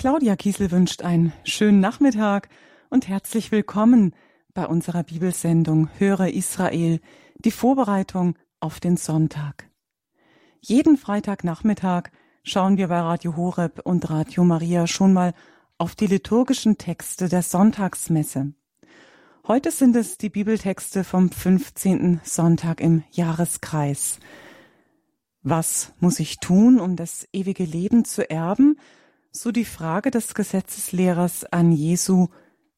Claudia Kiesel wünscht einen schönen Nachmittag und herzlich willkommen bei unserer Bibelsendung Höre Israel, die Vorbereitung auf den Sonntag. Jeden Freitagnachmittag schauen wir bei Radio Horeb und Radio Maria schon mal auf die liturgischen Texte der Sonntagsmesse. Heute sind es die Bibeltexte vom 15. Sonntag im Jahreskreis. Was muss ich tun, um das ewige Leben zu erben? So die Frage des Gesetzeslehrers an Jesu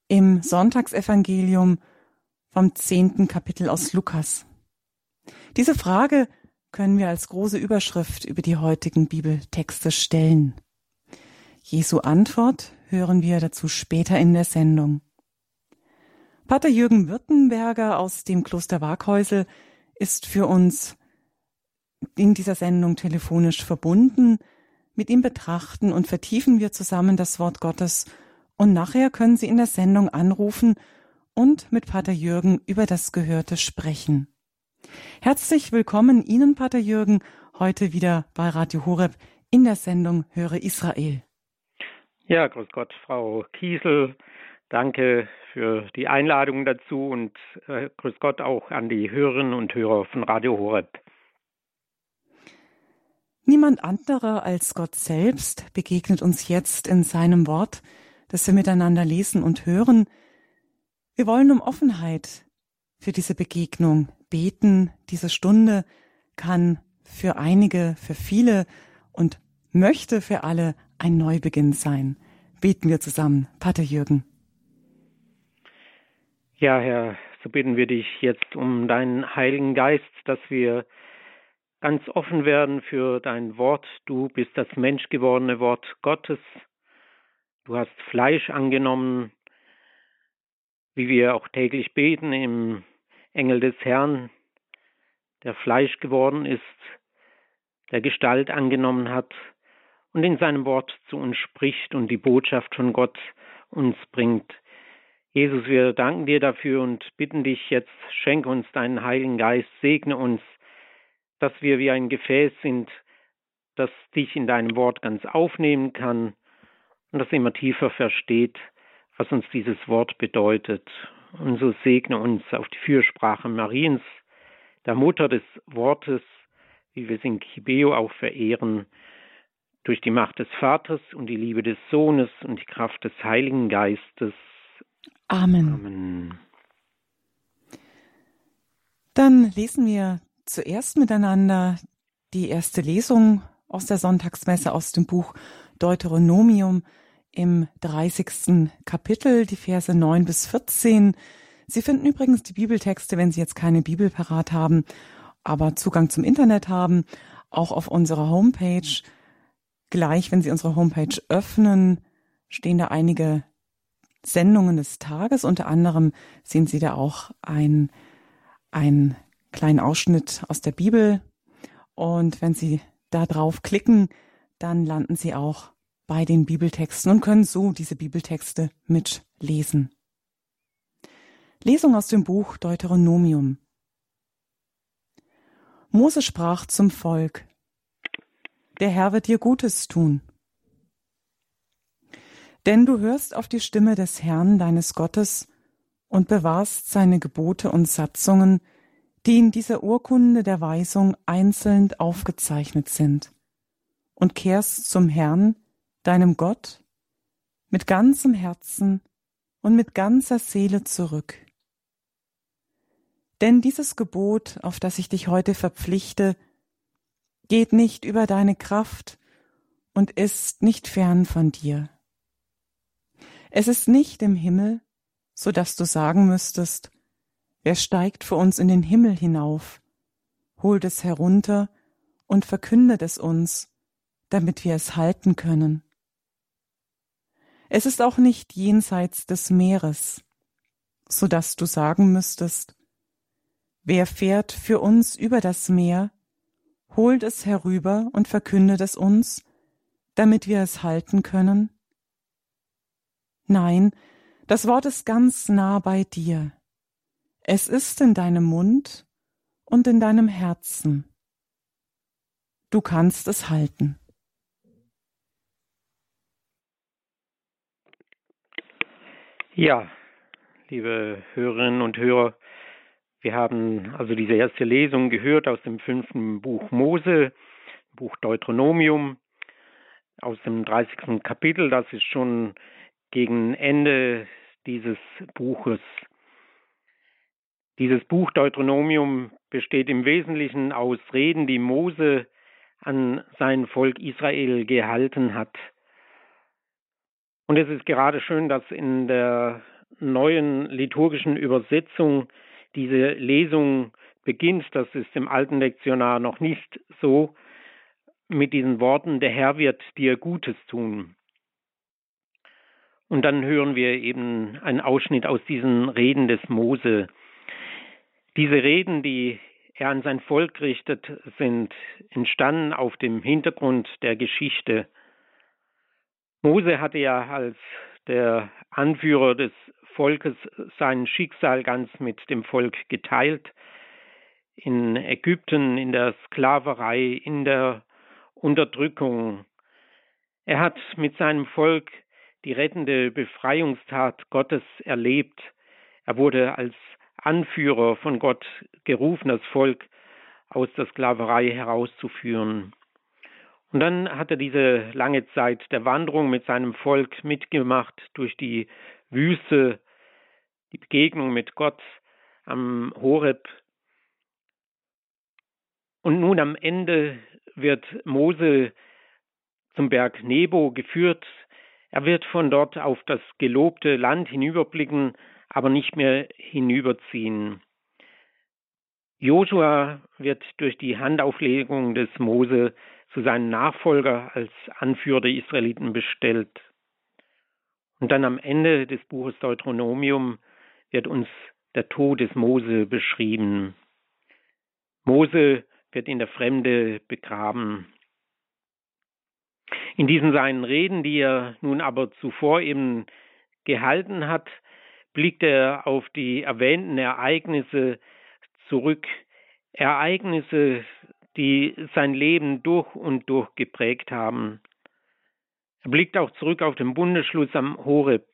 im Sonntagsevangelium vom zehnten Kapitel aus Lukas. Diese Frage können wir als große Überschrift über die heutigen Bibeltexte stellen. Jesu Antwort hören wir dazu später in der Sendung. Pater Jürgen Württemberger aus dem Kloster Waghäusel ist für uns in dieser Sendung telefonisch verbunden. Mit ihm betrachten und vertiefen wir zusammen das Wort Gottes und nachher können Sie in der Sendung anrufen und mit Pater Jürgen über das Gehörte sprechen. Herzlich willkommen Ihnen, Pater Jürgen, heute wieder bei Radio Horeb in der Sendung Höre Israel. Ja, grüß Gott, Frau Kiesel. Danke für die Einladung dazu und äh, grüß Gott auch an die Hörerinnen und Hörer von Radio Horeb. Niemand anderer als Gott selbst begegnet uns jetzt in seinem Wort, das wir miteinander lesen und hören. Wir wollen um Offenheit für diese Begegnung beten. Diese Stunde kann für einige, für viele und möchte für alle ein Neubeginn sein. Beten wir zusammen. Pater Jürgen. Ja, Herr, so bitten wir dich jetzt um deinen Heiligen Geist, dass wir ganz offen werden für dein Wort. Du bist das menschgewordene Wort Gottes. Du hast Fleisch angenommen, wie wir auch täglich beten im Engel des Herrn, der Fleisch geworden ist, der Gestalt angenommen hat und in seinem Wort zu uns spricht und die Botschaft von Gott uns bringt. Jesus, wir danken dir dafür und bitten dich jetzt, schenke uns deinen Heiligen Geist, segne uns, dass wir wie ein Gefäß sind, das dich in deinem Wort ganz aufnehmen kann und das immer tiefer versteht, was uns dieses Wort bedeutet. Und so segne uns auf die Fürsprache Mariens, der Mutter des Wortes, wie wir es in Kibeo auch verehren, durch die Macht des Vaters und die Liebe des Sohnes und die Kraft des Heiligen Geistes. Amen. Amen. Dann lesen wir zuerst miteinander die erste Lesung aus der Sonntagsmesse aus dem Buch Deuteronomium im 30. Kapitel, die Verse 9 bis 14. Sie finden übrigens die Bibeltexte, wenn Sie jetzt keine Bibel parat haben, aber Zugang zum Internet haben, auch auf unserer Homepage. Gleich, wenn Sie unsere Homepage öffnen, stehen da einige Sendungen des Tages. Unter anderem sehen Sie da auch ein, ein kleinen Ausschnitt aus der Bibel. Und wenn Sie da drauf klicken, dann landen Sie auch bei den Bibeltexten und können so diese Bibeltexte mitlesen. Lesung aus dem Buch Deuteronomium. Mose sprach zum Volk, Der Herr wird dir Gutes tun. Denn du hörst auf die Stimme des Herrn deines Gottes und bewahrst seine Gebote und Satzungen, die in dieser Urkunde der Weisung einzeln aufgezeichnet sind, und kehrst zum Herrn, deinem Gott, mit ganzem Herzen und mit ganzer Seele zurück. Denn dieses Gebot, auf das ich dich heute verpflichte, geht nicht über deine Kraft und ist nicht fern von dir. Es ist nicht im Himmel, so dass du sagen müsstest, Wer steigt für uns in den Himmel hinauf, holt es herunter und verkündet es uns, damit wir es halten können. Es ist auch nicht jenseits des Meeres, so dass du sagen müsstest, wer fährt für uns über das Meer, holt es herüber und verkündet es uns, damit wir es halten können? Nein, das Wort ist ganz nah bei dir, es ist in deinem Mund und in deinem Herzen. Du kannst es halten. Ja, liebe Hörerinnen und Hörer, wir haben also diese erste Lesung gehört aus dem fünften Buch Mose, Buch Deuteronomium, aus dem 30. Kapitel. Das ist schon gegen Ende dieses Buches. Dieses Buch Deuteronomium besteht im Wesentlichen aus Reden, die Mose an sein Volk Israel gehalten hat. Und es ist gerade schön, dass in der neuen liturgischen Übersetzung diese Lesung beginnt. Das ist im alten Lektionar noch nicht so mit diesen Worten, der Herr wird dir Gutes tun. Und dann hören wir eben einen Ausschnitt aus diesen Reden des Mose. Diese Reden, die er an sein Volk richtet, sind entstanden auf dem Hintergrund der Geschichte Mose hatte ja als der Anführer des Volkes sein Schicksal ganz mit dem Volk geteilt. In Ägypten, in der Sklaverei, in der Unterdrückung. Er hat mit seinem Volk die rettende Befreiungstat Gottes erlebt. Er wurde als Anführer von Gott gerufen, das Volk aus der Sklaverei herauszuführen. Und dann hat er diese lange Zeit der Wanderung mit seinem Volk mitgemacht durch die Wüste, die Begegnung mit Gott am Horeb. Und nun am Ende wird Mose zum Berg Nebo geführt. Er wird von dort auf das gelobte Land hinüberblicken, aber nicht mehr hinüberziehen. Josua wird durch die Handauflegung des Mose zu seinem Nachfolger als Anführer der Israeliten bestellt. Und dann am Ende des Buches Deuteronomium wird uns der Tod des Mose beschrieben. Mose wird in der Fremde begraben. In diesen seinen Reden, die er nun aber zuvor eben gehalten hat, blickt er auf die erwähnten Ereignisse zurück, Ereignisse, die sein Leben durch und durch geprägt haben. Er blickt auch zurück auf den Bundesschluss am Horeb.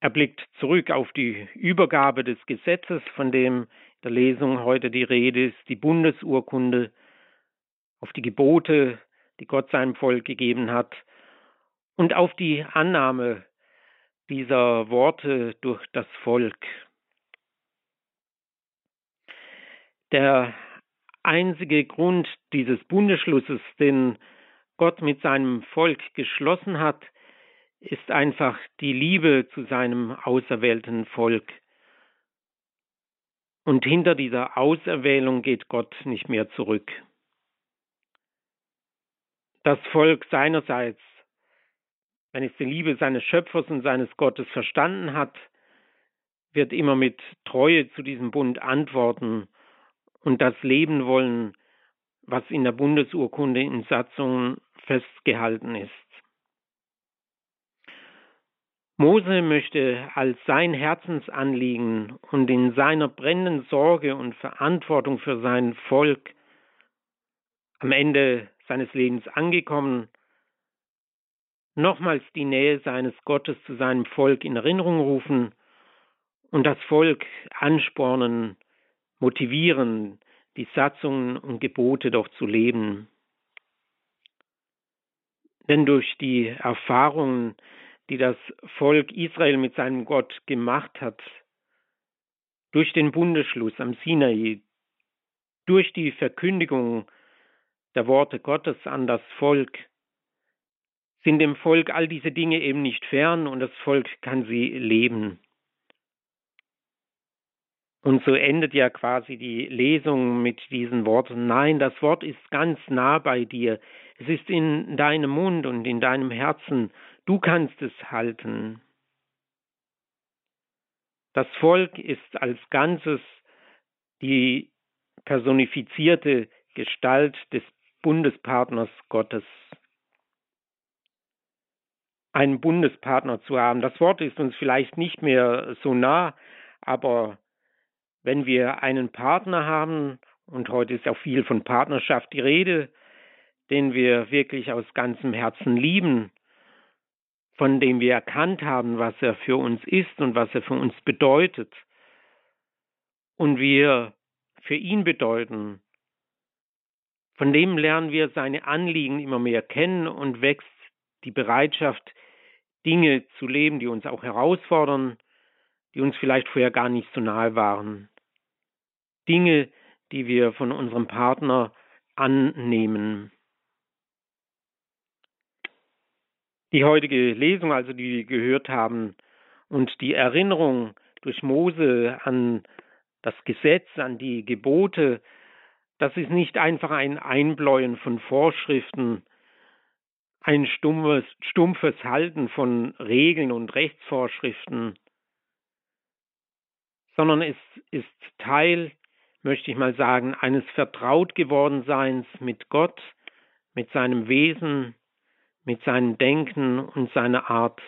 Er blickt zurück auf die Übergabe des Gesetzes, von dem in der Lesung heute die Rede ist, die Bundesurkunde, auf die Gebote, die Gott seinem Volk gegeben hat, und auf die Annahme dieser Worte durch das Volk. Der einzige Grund dieses Bundesschlusses, den Gott mit seinem Volk geschlossen hat, ist einfach die Liebe zu seinem auserwählten Volk. Und hinter dieser Auserwählung geht Gott nicht mehr zurück. Das Volk seinerseits, wenn es die Liebe seines Schöpfers und seines Gottes verstanden hat, wird immer mit Treue zu diesem Bund antworten und das leben wollen, was in der Bundesurkunde in Satzungen festgehalten ist. Mose möchte als sein Herzensanliegen und in seiner brennenden Sorge und Verantwortung für sein Volk am Ende seines Lebens angekommen, nochmals die Nähe seines Gottes zu seinem Volk in Erinnerung rufen und das Volk anspornen, motivieren, die Satzungen und Gebote doch zu leben. Denn durch die Erfahrungen, die das Volk Israel mit seinem Gott gemacht hat, durch den Bundesschluss am Sinai, durch die Verkündigung der Worte Gottes an das Volk, sind dem Volk all diese Dinge eben nicht fern und das Volk kann sie leben. Und so endet ja quasi die Lesung mit diesen Worten, nein, das Wort ist ganz nah bei dir, es ist in deinem Mund und in deinem Herzen, du kannst es halten. Das Volk ist als Ganzes die personifizierte Gestalt des Bundespartners Gottes. Einen Bundespartner zu haben, das Wort ist uns vielleicht nicht mehr so nah, aber wenn wir einen Partner haben, und heute ist auch viel von Partnerschaft die Rede, den wir wirklich aus ganzem Herzen lieben, von dem wir erkannt haben, was er für uns ist und was er für uns bedeutet, und wir für ihn bedeuten, von dem lernen wir seine Anliegen immer mehr kennen und wächst die Bereitschaft, Dinge zu leben, die uns auch herausfordern, die uns vielleicht vorher gar nicht so nahe waren. Dinge, die wir von unserem Partner annehmen. Die heutige Lesung, also die wir gehört haben, und die Erinnerung durch Mose an das Gesetz, an die Gebote, das ist nicht einfach ein Einbläuen von Vorschriften, ein stumpfes, stumpfes Halten von Regeln und Rechtsvorschriften, sondern es ist Teil, möchte ich mal sagen, eines vertraut geworden Seins mit Gott, mit seinem Wesen, mit seinem Denken und seiner Art.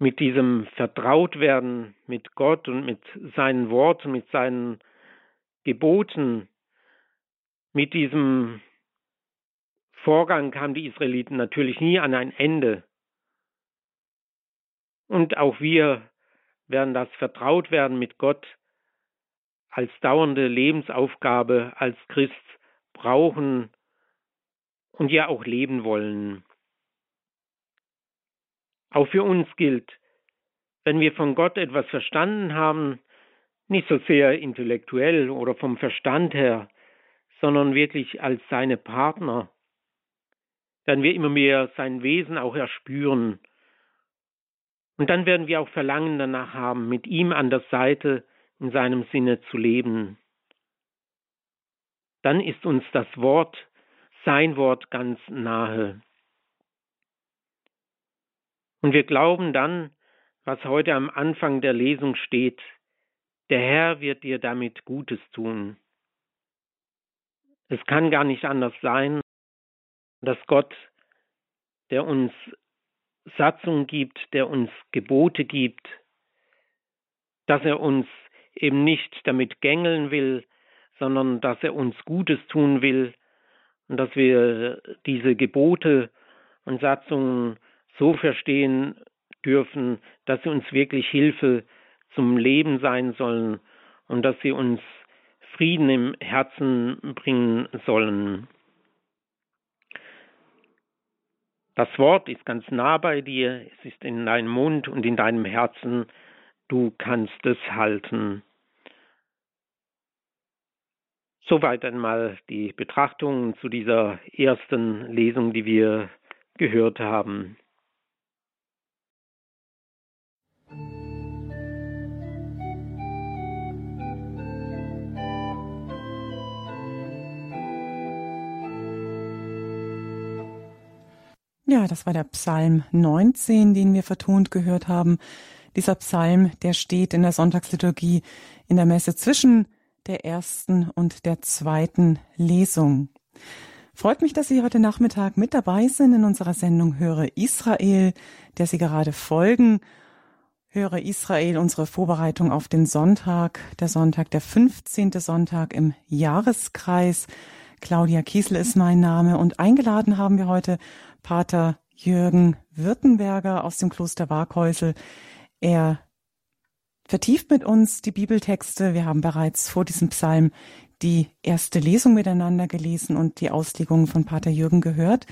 Mit diesem Vertrautwerden mit Gott und mit seinen Worten, mit seinen Geboten, mit diesem Vorgang kamen die Israeliten natürlich nie an ein Ende. Und auch wir werden das Vertrautwerden mit Gott als dauernde Lebensaufgabe als Christ brauchen und ja auch leben wollen. Auch für uns gilt, wenn wir von Gott etwas verstanden haben, nicht so sehr intellektuell oder vom Verstand her, sondern wirklich als seine Partner, werden wir immer mehr sein Wesen auch erspüren. Und dann werden wir auch Verlangen danach haben, mit ihm an der Seite in seinem Sinne zu leben. Dann ist uns das Wort, sein Wort ganz nahe. Und wir glauben dann, was heute am Anfang der Lesung steht, der Herr wird dir damit Gutes tun. Es kann gar nicht anders sein, dass Gott, der uns Satzung gibt, der uns Gebote gibt, dass er uns eben nicht damit gängeln will, sondern dass er uns Gutes tun will und dass wir diese Gebote und Satzungen so verstehen dürfen, dass sie uns wirklich Hilfe zum Leben sein sollen und dass sie uns Frieden im Herzen bringen sollen. Das Wort ist ganz nah bei dir, es ist in deinem Mund und in deinem Herzen, du kannst es halten. Soweit einmal die Betrachtungen zu dieser ersten Lesung, die wir gehört haben. Ja, das war der Psalm 19, den wir vertont gehört haben. Dieser Psalm, der steht in der Sonntagsliturgie in der Messe zwischen der ersten und der zweiten Lesung. Freut mich, dass Sie heute Nachmittag mit dabei sind in unserer Sendung Höre Israel, der Sie gerade folgen. Höre Israel, unsere Vorbereitung auf den Sonntag, der Sonntag, der 15. Sonntag im Jahreskreis. Claudia Kiesel ist mein Name und eingeladen haben wir heute Pater Jürgen Württemberger aus dem Kloster Waghäusel. Er vertieft mit uns die Bibeltexte. Wir haben bereits vor diesem Psalm die erste Lesung miteinander gelesen und die Auslegung von Pater Jürgen gehört.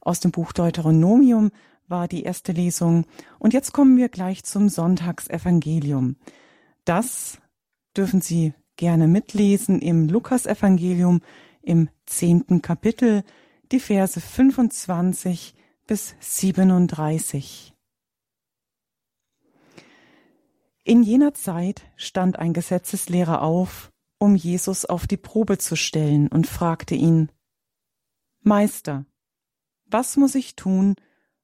Aus dem Buch Deuteronomium war die erste Lesung. Und jetzt kommen wir gleich zum Sonntagsevangelium. Das dürfen Sie gerne mitlesen im Lukasevangelium im zehnten Kapitel die Verse 25 bis 37. In jener Zeit stand ein Gesetzeslehrer auf, um Jesus auf die Probe zu stellen und fragte ihn, Meister, was muss ich tun,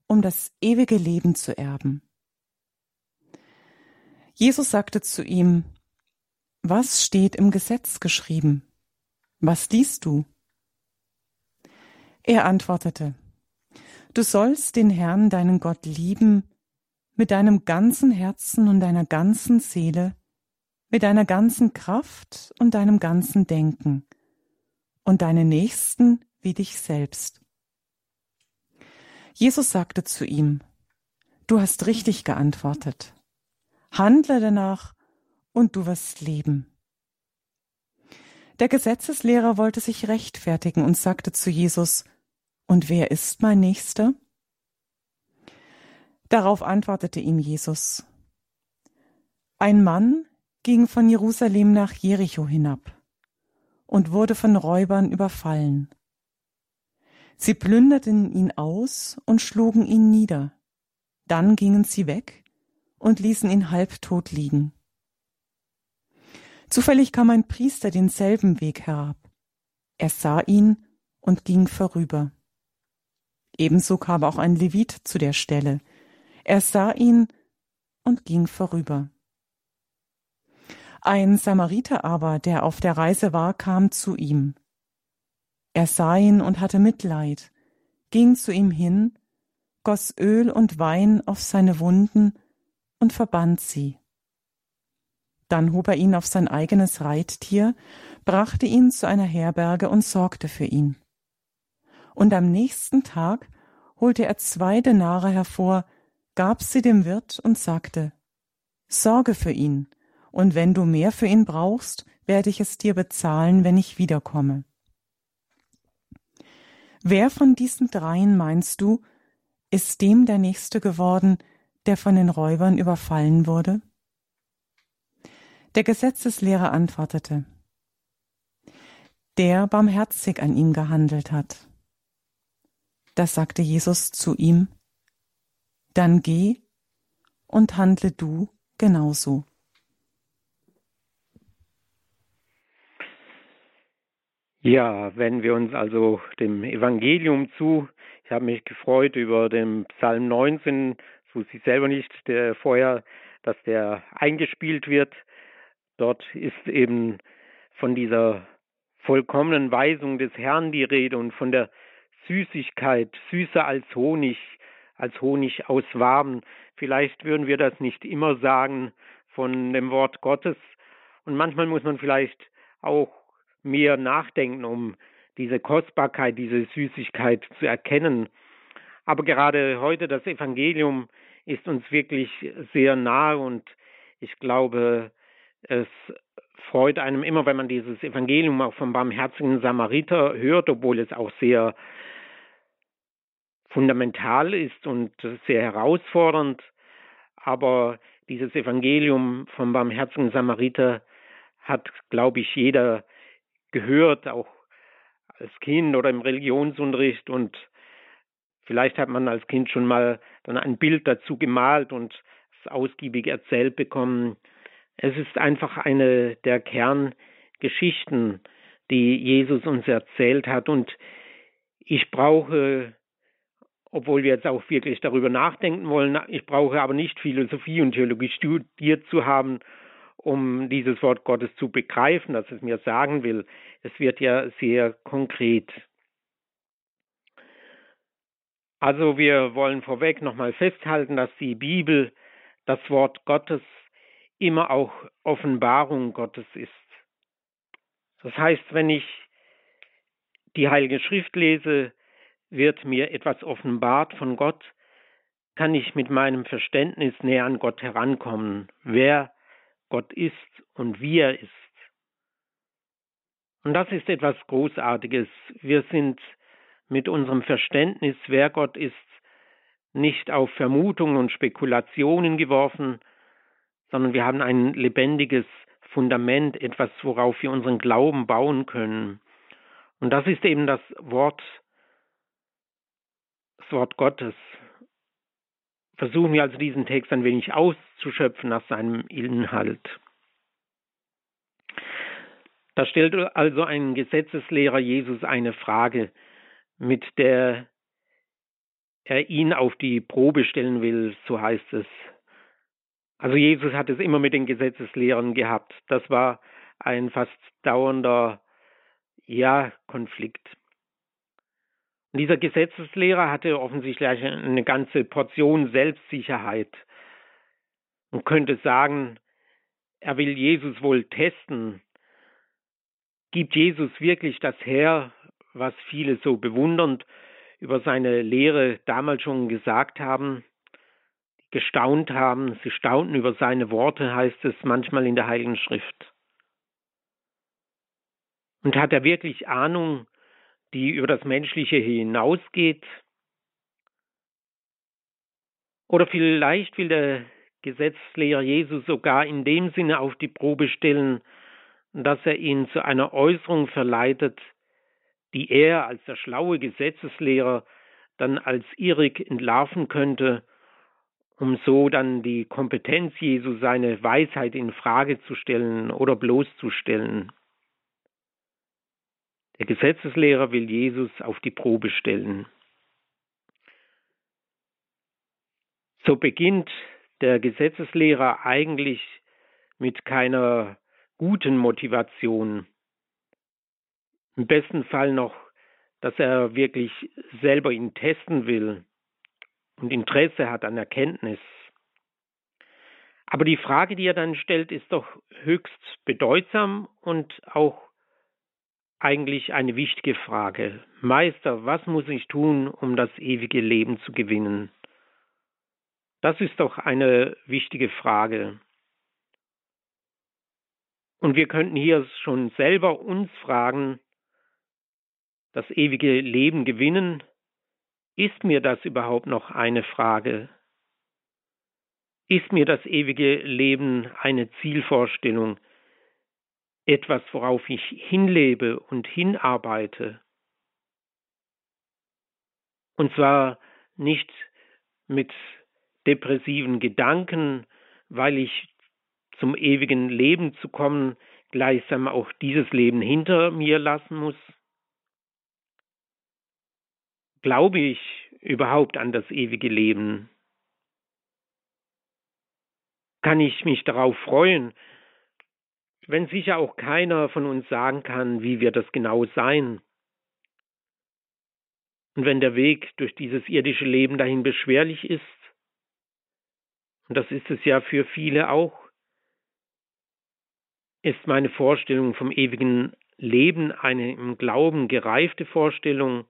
um das ewige Leben zu erben? Jesus sagte zu ihm, Was steht im Gesetz geschrieben? Was liest du? Er antwortete, Du sollst den Herrn, deinen Gott, lieben mit deinem ganzen Herzen und deiner ganzen Seele, mit deiner ganzen Kraft und deinem ganzen Denken und deine Nächsten wie dich selbst. Jesus sagte zu ihm, Du hast richtig geantwortet. Handle danach und du wirst leben. Der Gesetzeslehrer wollte sich rechtfertigen und sagte zu Jesus, Und wer ist mein Nächster? Darauf antwortete ihm Jesus, Ein Mann ging von Jerusalem nach Jericho hinab und wurde von Räubern überfallen. Sie plünderten ihn aus und schlugen ihn nieder. Dann gingen sie weg und ließen ihn halbtot liegen. Zufällig kam ein Priester denselben Weg herab. Er sah ihn und ging vorüber. Ebenso kam auch ein Levit zu der Stelle. Er sah ihn und ging vorüber. Ein Samariter aber, der auf der Reise war, kam zu ihm. Er sah ihn und hatte Mitleid, ging zu ihm hin, goss Öl und Wein auf seine Wunden und verband sie. Dann hob er ihn auf sein eigenes Reittier, brachte ihn zu einer Herberge und sorgte für ihn. Und am nächsten Tag holte er zwei Denare hervor, gab sie dem Wirt und sagte, Sorge für ihn, und wenn du mehr für ihn brauchst, werde ich es dir bezahlen, wenn ich wiederkomme. Wer von diesen dreien meinst du, ist dem der Nächste geworden, der von den Räubern überfallen wurde? Der Gesetzeslehrer antwortete, der barmherzig an ihm gehandelt hat. Da sagte Jesus zu ihm, dann geh und handle du genauso. Ja, wenn wir uns also dem Evangelium zu, ich habe mich gefreut über den Psalm 19, das wusste ich selber nicht, der vorher, dass der eingespielt wird. Dort ist eben von dieser vollkommenen Weisung des Herrn die Rede und von der Süßigkeit, süßer als Honig, als Honig aus Waben. Vielleicht würden wir das nicht immer sagen von dem Wort Gottes. Und manchmal muss man vielleicht auch mehr nachdenken, um diese Kostbarkeit, diese Süßigkeit zu erkennen. Aber gerade heute das Evangelium ist uns wirklich sehr nahe und ich glaube, es freut einem immer, wenn man dieses Evangelium auch vom barmherzigen Samariter hört, obwohl es auch sehr fundamental ist und sehr herausfordernd. Aber dieses Evangelium vom barmherzigen Samariter hat, glaube ich, jeder gehört, auch als Kind oder im Religionsunterricht und vielleicht hat man als Kind schon mal dann ein Bild dazu gemalt und es ausgiebig erzählt bekommen. Es ist einfach eine der Kerngeschichten, die Jesus uns erzählt hat und ich brauche obwohl wir jetzt auch wirklich darüber nachdenken wollen. Ich brauche aber nicht Philosophie und Theologie studiert zu haben, um dieses Wort Gottes zu begreifen, dass es mir sagen will. Es wird ja sehr konkret. Also wir wollen vorweg nochmal festhalten, dass die Bibel, das Wort Gottes, immer auch Offenbarung Gottes ist. Das heißt, wenn ich die Heilige Schrift lese, wird mir etwas offenbart von Gott, kann ich mit meinem Verständnis näher an Gott herankommen, wer Gott ist und wie er ist. Und das ist etwas Großartiges. Wir sind mit unserem Verständnis, wer Gott ist, nicht auf Vermutungen und Spekulationen geworfen, sondern wir haben ein lebendiges Fundament, etwas, worauf wir unseren Glauben bauen können. Und das ist eben das Wort, Wort Gottes. Versuchen wir also diesen Text ein wenig auszuschöpfen nach seinem Inhalt. Da stellt also ein Gesetzeslehrer Jesus eine Frage, mit der er ihn auf die Probe stellen will, so heißt es. Also Jesus hat es immer mit den Gesetzeslehrern gehabt. Das war ein fast dauernder ja Konflikt. Dieser Gesetzeslehrer hatte offensichtlich eine ganze Portion Selbstsicherheit und könnte sagen, er will Jesus wohl testen. Gibt Jesus wirklich das her, was viele so bewundernd über seine Lehre damals schon gesagt haben, gestaunt haben, sie staunten über seine Worte, heißt es manchmal in der Heiligen Schrift. Und hat er wirklich Ahnung, die über das Menschliche hinausgeht? Oder vielleicht will der Gesetzlehrer Jesus sogar in dem Sinne auf die Probe stellen, dass er ihn zu einer Äußerung verleitet, die er als der schlaue Gesetzeslehrer dann als irrig entlarven könnte, um so dann die Kompetenz Jesu, seine Weisheit in Frage zu stellen oder bloßzustellen. Der Gesetzeslehrer will Jesus auf die Probe stellen. So beginnt der Gesetzeslehrer eigentlich mit keiner guten Motivation. Im besten Fall noch, dass er wirklich selber ihn testen will und Interesse hat an Erkenntnis. Aber die Frage, die er dann stellt, ist doch höchst bedeutsam und auch eigentlich eine wichtige Frage. Meister, was muss ich tun, um das ewige Leben zu gewinnen? Das ist doch eine wichtige Frage. Und wir könnten hier schon selber uns fragen, das ewige Leben gewinnen, ist mir das überhaupt noch eine Frage? Ist mir das ewige Leben eine Zielvorstellung, etwas, worauf ich hinlebe und hinarbeite? Und zwar nicht mit depressiven Gedanken, weil ich zum ewigen Leben zu kommen, gleichsam auch dieses Leben hinter mir lassen muss? Glaube ich überhaupt an das ewige Leben? Kann ich mich darauf freuen, wenn sicher auch keiner von uns sagen kann, wie wird das genau sein? Und wenn der Weg durch dieses irdische Leben dahin beschwerlich ist, und das ist es ja für viele auch, ist meine Vorstellung vom ewigen Leben eine im Glauben gereifte Vorstellung?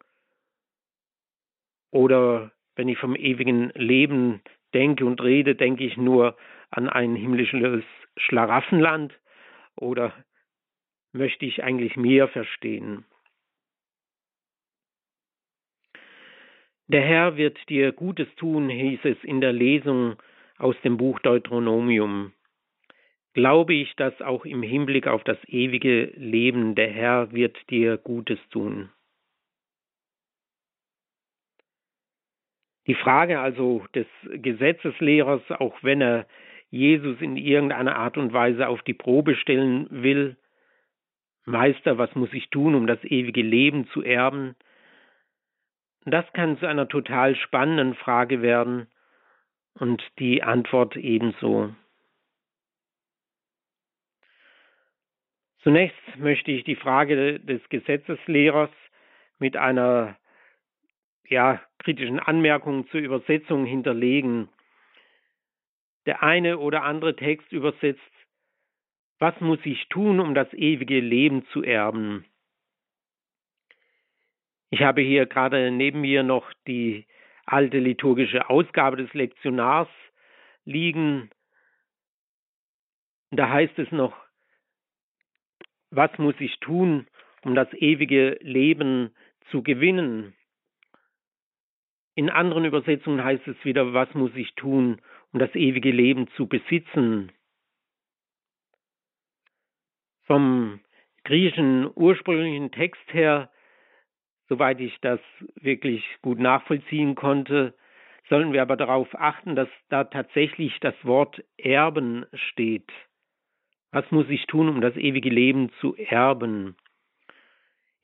Oder wenn ich vom ewigen Leben denke und rede, denke ich nur an ein himmlisches Schlaraffenland? Oder möchte ich eigentlich mehr verstehen? Der Herr wird dir Gutes tun, hieß es in der Lesung aus dem Buch Deuteronomium. Glaube ich, dass auch im Hinblick auf das ewige Leben der Herr wird dir Gutes tun. Die Frage also des Gesetzeslehrers, auch wenn er Jesus in irgendeiner Art und Weise auf die Probe stellen will, Meister, was muss ich tun, um das ewige Leben zu erben? Das kann zu einer total spannenden Frage werden und die Antwort ebenso. Zunächst möchte ich die Frage des Gesetzeslehrers mit einer ja, kritischen Anmerkung zur Übersetzung hinterlegen. Der eine oder andere Text übersetzt, was muss ich tun, um das ewige Leben zu erben? Ich habe hier gerade neben mir noch die alte liturgische Ausgabe des Lektionars liegen. Da heißt es noch, was muss ich tun, um das ewige Leben zu gewinnen? In anderen Übersetzungen heißt es wieder, was muss ich tun, um das ewige Leben zu besitzen? Vom griechischen ursprünglichen Text her, soweit ich das wirklich gut nachvollziehen konnte, sollen wir aber darauf achten, dass da tatsächlich das Wort erben steht. Was muss ich tun, um das ewige Leben zu erben?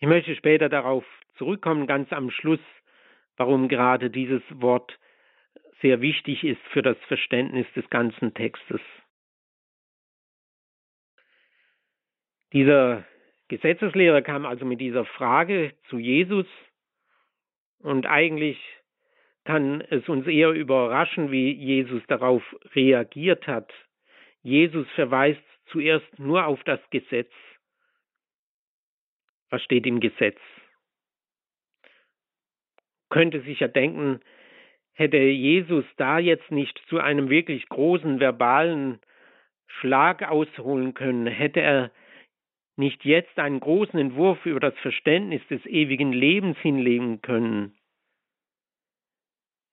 Ich möchte später darauf zurückkommen, ganz am Schluss, warum gerade dieses Wort sehr wichtig ist für das Verständnis des ganzen Textes. Dieser Gesetzeslehrer kam also mit dieser Frage zu Jesus und eigentlich kann es uns eher überraschen, wie Jesus darauf reagiert hat. Jesus verweist zuerst nur auf das Gesetz. Was steht im Gesetz? könnte sich ja denken, hätte Jesus da jetzt nicht zu einem wirklich großen verbalen Schlag ausholen können, hätte er nicht jetzt einen großen Entwurf über das Verständnis des ewigen Lebens hinlegen können,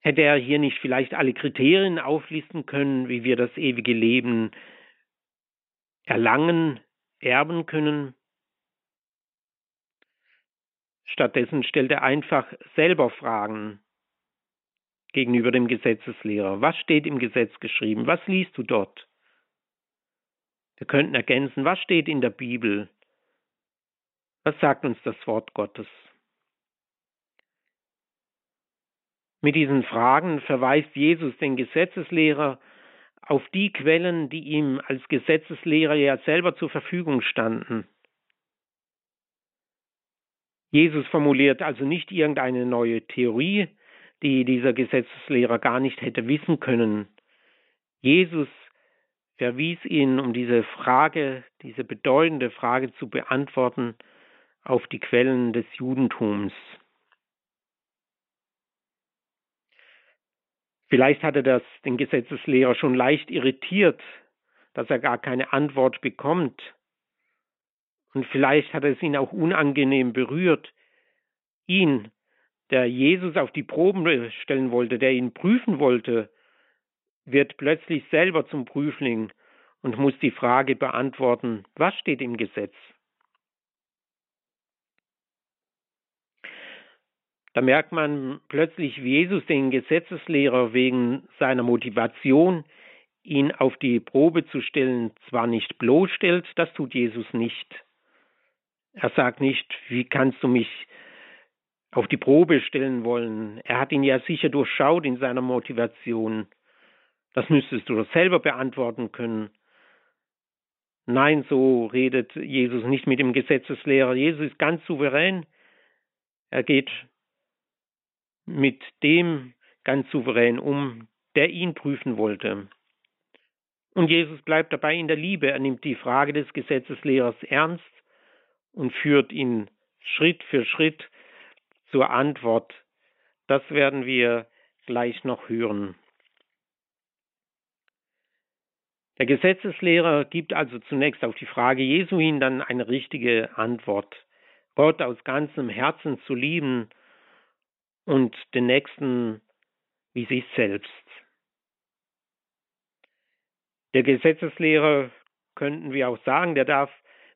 hätte er hier nicht vielleicht alle Kriterien auflisten können, wie wir das ewige Leben erlangen, erben können. Stattdessen stellt er einfach selber Fragen gegenüber dem Gesetzeslehrer. Was steht im Gesetz geschrieben? Was liest du dort? Wir könnten ergänzen, was steht in der Bibel? Was sagt uns das Wort Gottes? Mit diesen Fragen verweist Jesus den Gesetzeslehrer auf die Quellen, die ihm als Gesetzeslehrer ja selber zur Verfügung standen. Jesus formuliert also nicht irgendeine neue Theorie, die dieser Gesetzeslehrer gar nicht hätte wissen können. Jesus verwies ihn, um diese Frage, diese bedeutende Frage zu beantworten, auf die Quellen des Judentums. Vielleicht hatte das den Gesetzeslehrer schon leicht irritiert, dass er gar keine Antwort bekommt. Und vielleicht hat es ihn auch unangenehm berührt, ihn, der Jesus auf die Proben stellen wollte, der ihn prüfen wollte, wird plötzlich selber zum Prüfling und muss die Frage beantworten, was steht im Gesetz? Da merkt man plötzlich, wie Jesus den Gesetzeslehrer wegen seiner Motivation, ihn auf die Probe zu stellen, zwar nicht bloßstellt, das tut Jesus nicht. Er sagt nicht, wie kannst du mich auf die Probe stellen wollen? Er hat ihn ja sicher durchschaut in seiner Motivation. Das müsstest du doch selber beantworten können. Nein, so redet Jesus nicht mit dem Gesetzeslehrer. Jesus ist ganz souverän. Er geht mit dem ganz souverän um, der ihn prüfen wollte. Und Jesus bleibt dabei in der Liebe. Er nimmt die Frage des Gesetzeslehrers ernst und führt ihn Schritt für Schritt zur Antwort. Das werden wir gleich noch hören. Der Gesetzeslehrer gibt also zunächst auf die Frage Jesu hin dann eine richtige Antwort. Gott aus ganzem Herzen zu lieben und den Nächsten wie sich selbst. Der Gesetzeslehrer, könnten wir auch sagen, der darf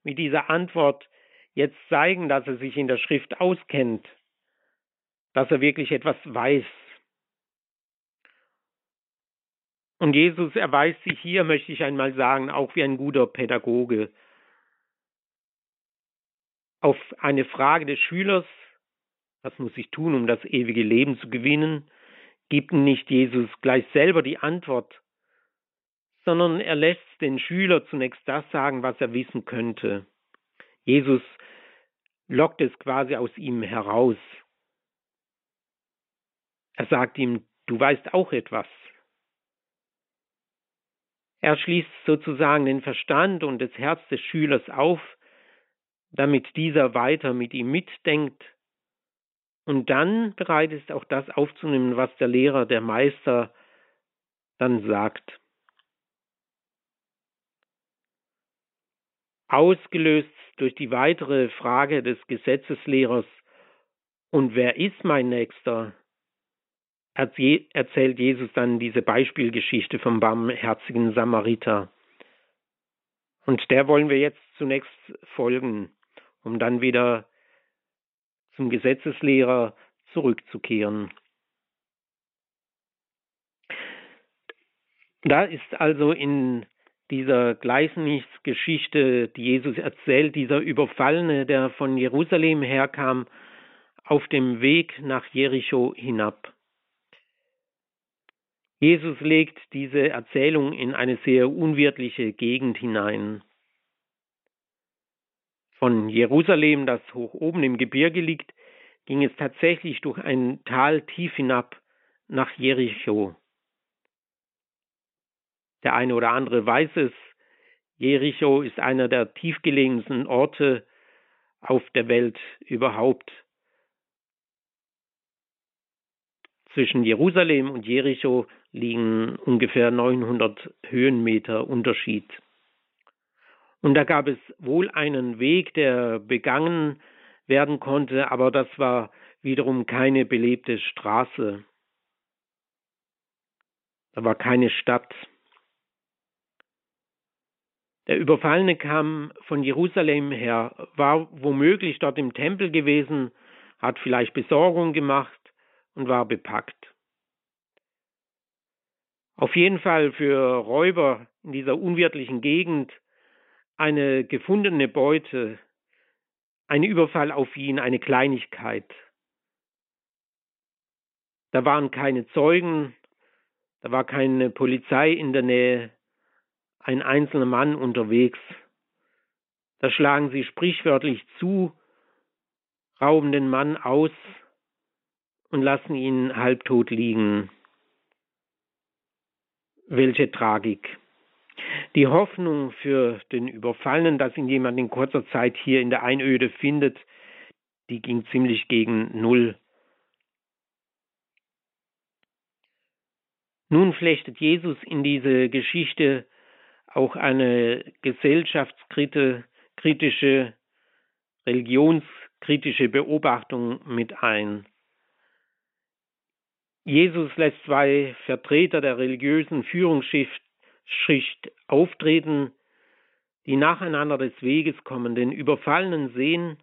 mit dieser Antwort jetzt zeigen, dass er sich in der Schrift auskennt, dass er wirklich etwas weiß. Und Jesus erweist sich hier, möchte ich einmal sagen, auch wie ein guter Pädagoge. Auf eine Frage des Schülers was muss ich tun, um das ewige Leben zu gewinnen? Gibt nicht Jesus gleich selber die Antwort, sondern er lässt den Schüler zunächst das sagen, was er wissen könnte. Jesus lockt es quasi aus ihm heraus. Er sagt ihm, du weißt auch etwas. Er schließt sozusagen den Verstand und das Herz des Schülers auf, damit dieser weiter mit ihm mitdenkt und dann bereit ist, auch das aufzunehmen, was der Lehrer, der Meister dann sagt. Ausgelöst durch die weitere Frage des Gesetzeslehrers, und wer ist mein Nächster? Erzählt Jesus dann diese Beispielgeschichte vom barmherzigen Samariter. Und der wollen wir jetzt zunächst folgen, um dann wieder zum Gesetzeslehrer zurückzukehren. Da ist also in dieser Gleichnisgeschichte, die Jesus erzählt, dieser Überfallene, der von Jerusalem herkam, auf dem Weg nach Jericho hinab. Jesus legt diese Erzählung in eine sehr unwirtliche Gegend hinein von Jerusalem, das hoch oben im Gebirge liegt, ging es tatsächlich durch ein Tal tief hinab nach Jericho. Der eine oder andere weiß es, Jericho ist einer der tiefgelegensten Orte auf der Welt überhaupt. Zwischen Jerusalem und Jericho liegen ungefähr 900 Höhenmeter Unterschied. Und da gab es wohl einen Weg, der begangen werden konnte, aber das war wiederum keine belebte Straße. Da war keine Stadt. Der Überfallene kam von Jerusalem her, war womöglich dort im Tempel gewesen, hat vielleicht Besorgung gemacht und war bepackt. Auf jeden Fall für Räuber in dieser unwirtlichen Gegend eine gefundene Beute, ein Überfall auf ihn, eine Kleinigkeit. Da waren keine Zeugen, da war keine Polizei in der Nähe, ein einzelner Mann unterwegs. Da schlagen sie sprichwörtlich zu, rauben den Mann aus und lassen ihn halbtot liegen. Welche Tragik. Die Hoffnung für den Überfallenen, dass ihn jemand in kurzer Zeit hier in der Einöde findet, die ging ziemlich gegen Null. Nun flechtet Jesus in diese Geschichte auch eine gesellschaftskritische, religionskritische Beobachtung mit ein. Jesus lässt zwei Vertreter der religiösen Führungsschicht auftreten, die nacheinander des Weges kommen, den Überfallenen sehen,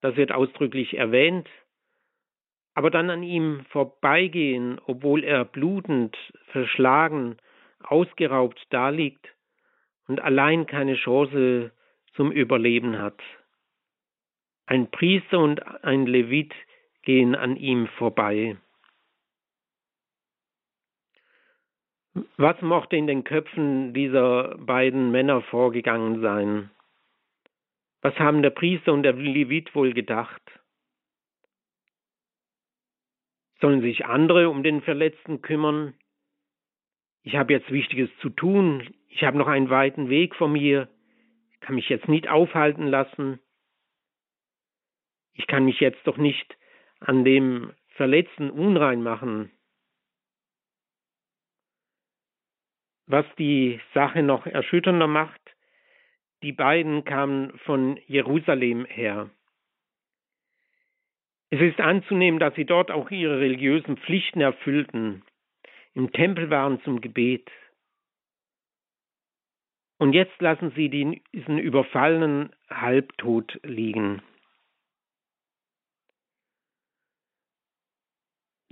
das wird ausdrücklich erwähnt, aber dann an ihm vorbeigehen, obwohl er blutend, verschlagen, ausgeraubt daliegt und allein keine Chance zum Überleben hat. Ein Priester und ein Levit gehen an ihm vorbei. Was mochte in den Köpfen dieser beiden Männer vorgegangen sein? Was haben der Priester und der Levit wohl gedacht? Sollen sich andere um den Verletzten kümmern? Ich habe jetzt Wichtiges zu tun, ich habe noch einen weiten Weg vor mir, ich kann mich jetzt nicht aufhalten lassen. Ich kann mich jetzt doch nicht an dem Verletzten unrein machen. Was die Sache noch erschütternder macht, die beiden kamen von Jerusalem her. Es ist anzunehmen, dass sie dort auch ihre religiösen Pflichten erfüllten, im Tempel waren zum Gebet. Und jetzt lassen sie diesen Überfallenen halbtot liegen.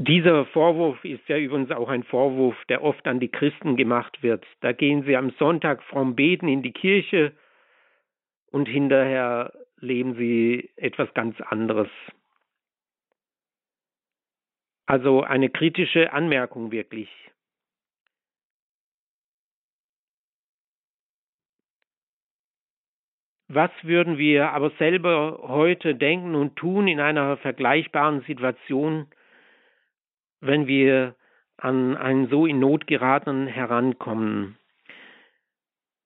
Dieser Vorwurf ist ja übrigens auch ein Vorwurf, der oft an die Christen gemacht wird. Da gehen sie am Sonntag fromm beten in die Kirche und hinterher leben sie etwas ganz anderes. Also eine kritische Anmerkung wirklich. Was würden wir aber selber heute denken und tun in einer vergleichbaren Situation, wenn wir an einen so in Not geratenen herankommen.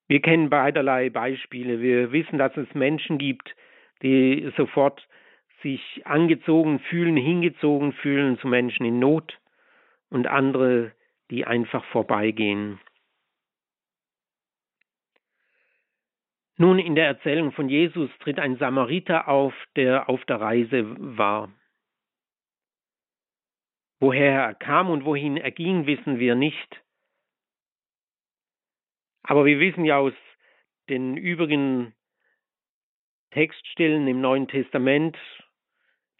Wir kennen beiderlei Beispiele. Wir wissen, dass es Menschen gibt, die sofort sich angezogen fühlen, hingezogen fühlen zu Menschen in Not und andere, die einfach vorbeigehen. Nun, in der Erzählung von Jesus tritt ein Samariter auf, der auf der Reise war. Woher er kam und wohin er ging, wissen wir nicht. Aber wir wissen ja aus den übrigen Textstellen im Neuen Testament,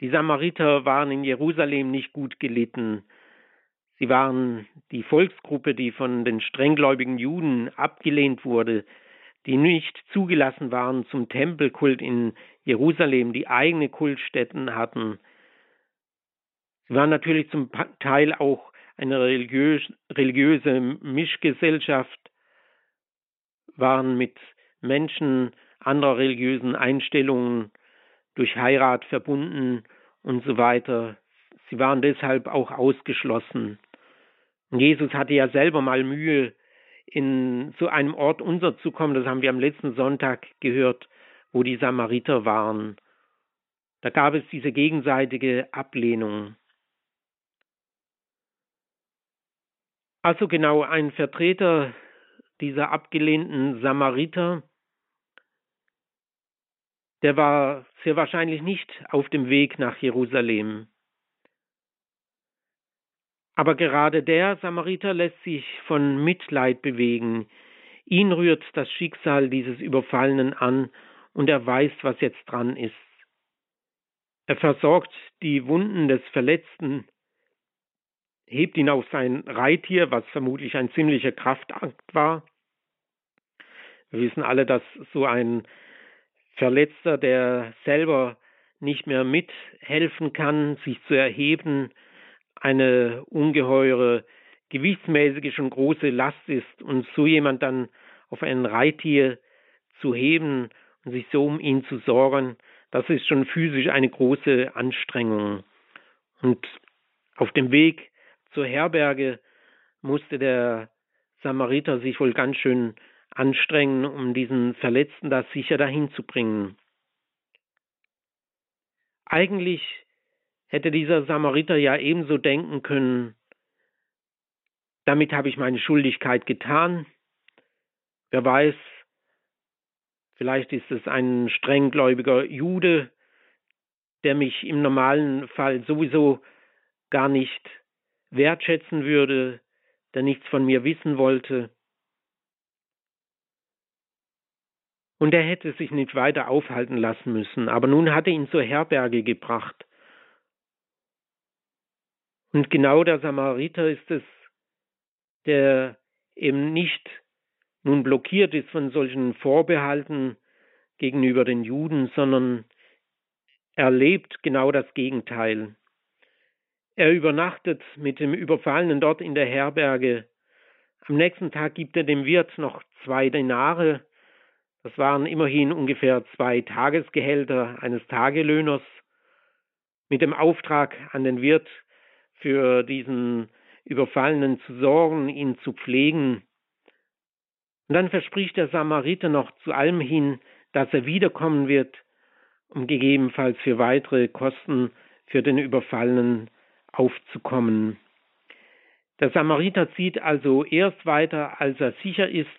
die Samariter waren in Jerusalem nicht gut gelitten. Sie waren die Volksgruppe, die von den strenggläubigen Juden abgelehnt wurde, die nicht zugelassen waren zum Tempelkult in Jerusalem, die eigene Kultstätten hatten. Sie waren natürlich zum Teil auch eine religiös, religiöse Mischgesellschaft, waren mit Menschen anderer religiösen Einstellungen durch Heirat verbunden und so weiter. Sie waren deshalb auch ausgeschlossen. Und Jesus hatte ja selber mal Mühe, in zu einem Ort unser zu kommen, das haben wir am letzten Sonntag gehört, wo die Samariter waren. Da gab es diese gegenseitige Ablehnung. Also genau ein Vertreter dieser abgelehnten Samariter, der war sehr wahrscheinlich nicht auf dem Weg nach Jerusalem. Aber gerade der Samariter lässt sich von Mitleid bewegen. Ihn rührt das Schicksal dieses Überfallenen an und er weiß, was jetzt dran ist. Er versorgt die Wunden des Verletzten, hebt ihn auf sein Reittier, was vermutlich ein ziemlicher Kraftakt war. Wir wissen alle, dass so ein Verletzter, der selber nicht mehr mithelfen kann, sich zu erheben, eine ungeheure gewichtsmäßige schon große Last ist und so jemand dann auf ein Reittier zu heben und sich so um ihn zu sorgen, das ist schon physisch eine große Anstrengung. Und auf dem Weg zur Herberge musste der Samariter sich wohl ganz schön anstrengen, um diesen Verletzten da sicher dahin zu bringen. Eigentlich hätte dieser Samariter ja ebenso denken können, damit habe ich meine Schuldigkeit getan. Wer weiß, vielleicht ist es ein strenggläubiger Jude, der mich im normalen Fall sowieso gar nicht wertschätzen würde, der nichts von mir wissen wollte. Und er hätte sich nicht weiter aufhalten lassen müssen, aber nun hatte ihn zur Herberge gebracht. Und genau der Samariter ist es, der eben nicht nun blockiert ist von solchen Vorbehalten gegenüber den Juden, sondern er lebt genau das Gegenteil. Er übernachtet mit dem Überfallenen dort in der Herberge. Am nächsten Tag gibt er dem Wirt noch zwei Denare. Das waren immerhin ungefähr zwei Tagesgehälter eines Tagelöhners. Mit dem Auftrag an den Wirt, für diesen Überfallenen zu sorgen, ihn zu pflegen. Und dann verspricht der Samariter noch zu allem hin, dass er wiederkommen wird, um gegebenenfalls für weitere Kosten für den Überfallenen aufzukommen. Der Samariter zieht also erst weiter, als er sicher ist,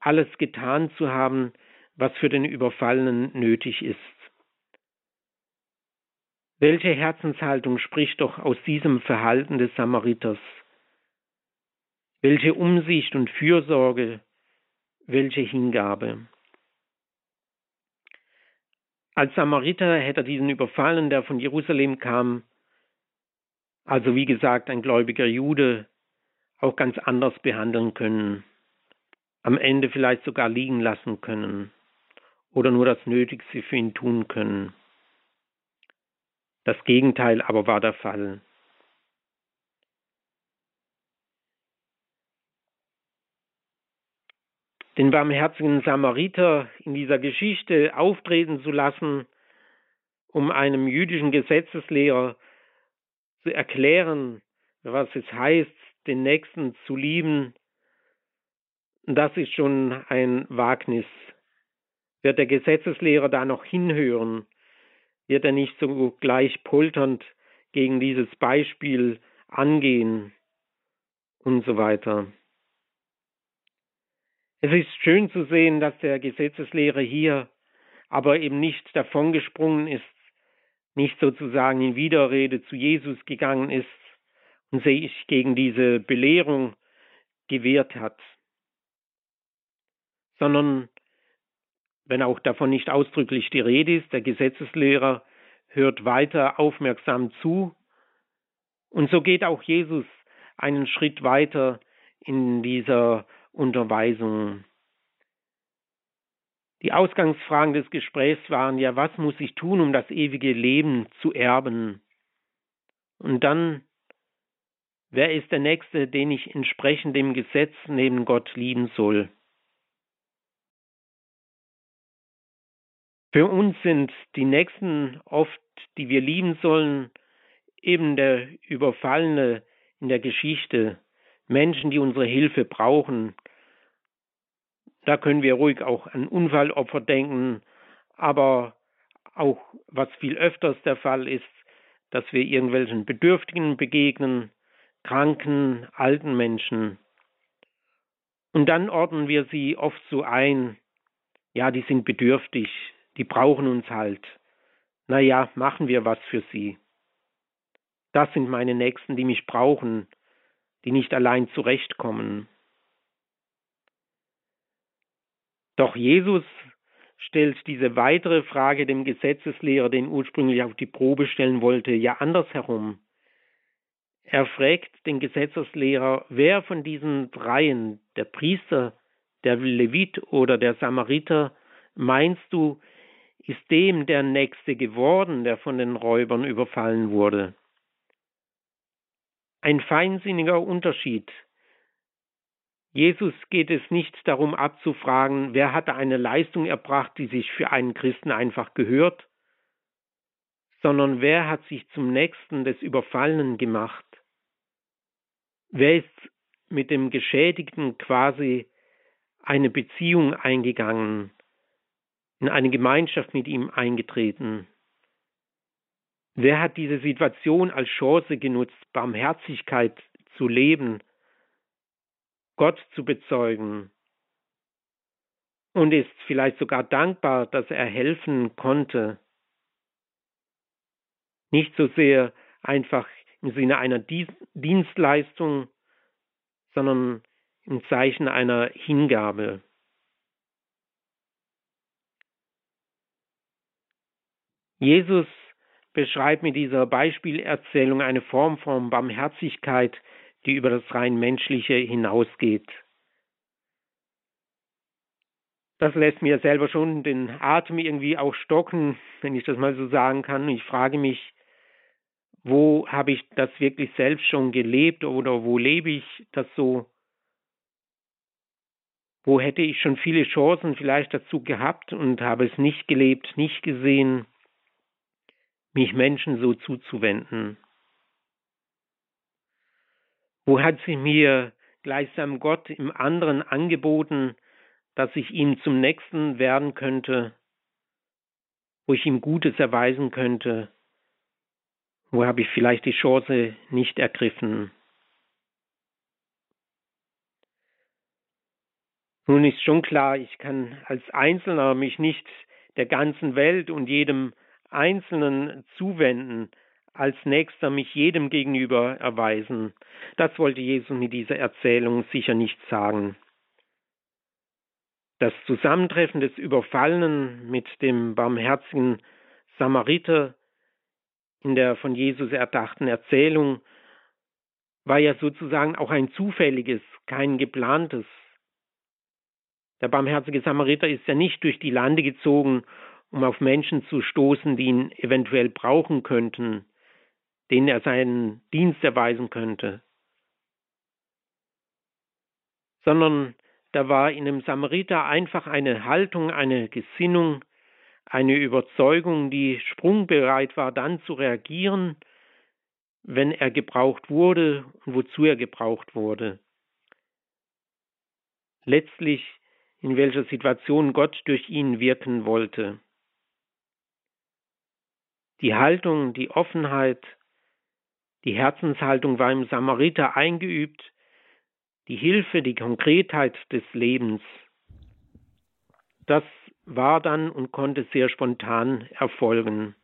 alles getan zu haben, was für den Überfallenen nötig ist. Welche Herzenshaltung spricht doch aus diesem Verhalten des Samariters? Welche Umsicht und Fürsorge, welche Hingabe. Als Samariter hätte er diesen Überfallen, der von Jerusalem kam, also wie gesagt ein gläubiger Jude, auch ganz anders behandeln können, am Ende vielleicht sogar liegen lassen können oder nur das Nötigste für ihn tun können. Das Gegenteil aber war der Fall. Den barmherzigen Samariter in dieser Geschichte auftreten zu lassen, um einem jüdischen Gesetzeslehrer zu erklären, was es heißt, den Nächsten zu lieben, das ist schon ein Wagnis. Wird der Gesetzeslehrer da noch hinhören? Wird er nicht so gleich polternd gegen dieses Beispiel angehen und so weiter? Es ist schön zu sehen, dass der Gesetzeslehrer hier aber eben nicht davongesprungen ist, nicht sozusagen in Widerrede zu Jesus gegangen ist und sich gegen diese Belehrung gewehrt hat, sondern wenn auch davon nicht ausdrücklich die Rede ist, der Gesetzeslehrer hört weiter aufmerksam zu und so geht auch Jesus einen Schritt weiter in dieser Unterweisung. Die Ausgangsfragen des Gesprächs waren ja, was muss ich tun, um das ewige Leben zu erben? Und dann, wer ist der Nächste, den ich entsprechend dem Gesetz neben Gott lieben soll? Für uns sind die Nächsten oft, die wir lieben sollen, eben der Überfallene in der Geschichte, Menschen, die unsere Hilfe brauchen. Da können wir ruhig auch an Unfallopfer denken, aber auch was viel öfters der Fall ist, dass wir irgendwelchen Bedürftigen begegnen, kranken, alten Menschen. Und dann ordnen wir sie oft so ein, ja, die sind bedürftig, die brauchen uns halt. Na ja, machen wir was für sie. Das sind meine Nächsten, die mich brauchen, die nicht allein zurechtkommen. Doch Jesus stellt diese weitere Frage dem Gesetzeslehrer, den ursprünglich auf die Probe stellen wollte, ja andersherum. Er fragt den Gesetzeslehrer, wer von diesen dreien, der Priester, der Levit oder der Samariter, meinst du, ist dem der Nächste geworden, der von den Räubern überfallen wurde? Ein feinsinniger Unterschied. Jesus geht es nicht darum abzufragen, wer hatte eine Leistung erbracht, die sich für einen Christen einfach gehört, sondern wer hat sich zum Nächsten des Überfallenen gemacht? Wer ist mit dem Geschädigten quasi eine Beziehung eingegangen, in eine Gemeinschaft mit ihm eingetreten? Wer hat diese Situation als Chance genutzt, Barmherzigkeit zu leben, Gott zu bezeugen und ist vielleicht sogar dankbar, dass er helfen konnte? Nicht so sehr einfach im Sinne einer Dienstleistung, sondern im Zeichen einer Hingabe. Jesus beschreibt mit dieser Beispielerzählung eine Form von Barmherzigkeit, die über das rein menschliche hinausgeht. Das lässt mir selber schon den Atem irgendwie auch stocken, wenn ich das mal so sagen kann. Ich frage mich, wo habe ich das wirklich selbst schon gelebt oder wo lebe ich das so? Wo hätte ich schon viele Chancen vielleicht dazu gehabt und habe es nicht gelebt, nicht gesehen, mich Menschen so zuzuwenden? Wo hat sich mir gleichsam Gott im anderen angeboten, dass ich ihm zum Nächsten werden könnte, wo ich ihm Gutes erweisen könnte, wo habe ich vielleicht die Chance nicht ergriffen? Nun ist schon klar, ich kann als Einzelner mich nicht der ganzen Welt und jedem Einzelnen zuwenden, als nächster mich jedem gegenüber erweisen. Das wollte Jesus mit dieser Erzählung sicher nicht sagen. Das Zusammentreffen des Überfallenen mit dem barmherzigen Samariter in der von Jesus erdachten Erzählung war ja sozusagen auch ein zufälliges, kein geplantes. Der barmherzige Samariter ist ja nicht durch die Lande gezogen, um auf Menschen zu stoßen, die ihn eventuell brauchen könnten, denen er seinen Dienst erweisen könnte, sondern da war in dem Samariter einfach eine Haltung, eine Gesinnung, eine Überzeugung, die sprungbereit war, dann zu reagieren, wenn er gebraucht wurde und wozu er gebraucht wurde. Letztlich, in welcher Situation Gott durch ihn wirken wollte. Die Haltung, die Offenheit, die Herzenshaltung war im Samariter eingeübt, die Hilfe, die Konkretheit des Lebens. Das war dann und konnte sehr spontan erfolgen.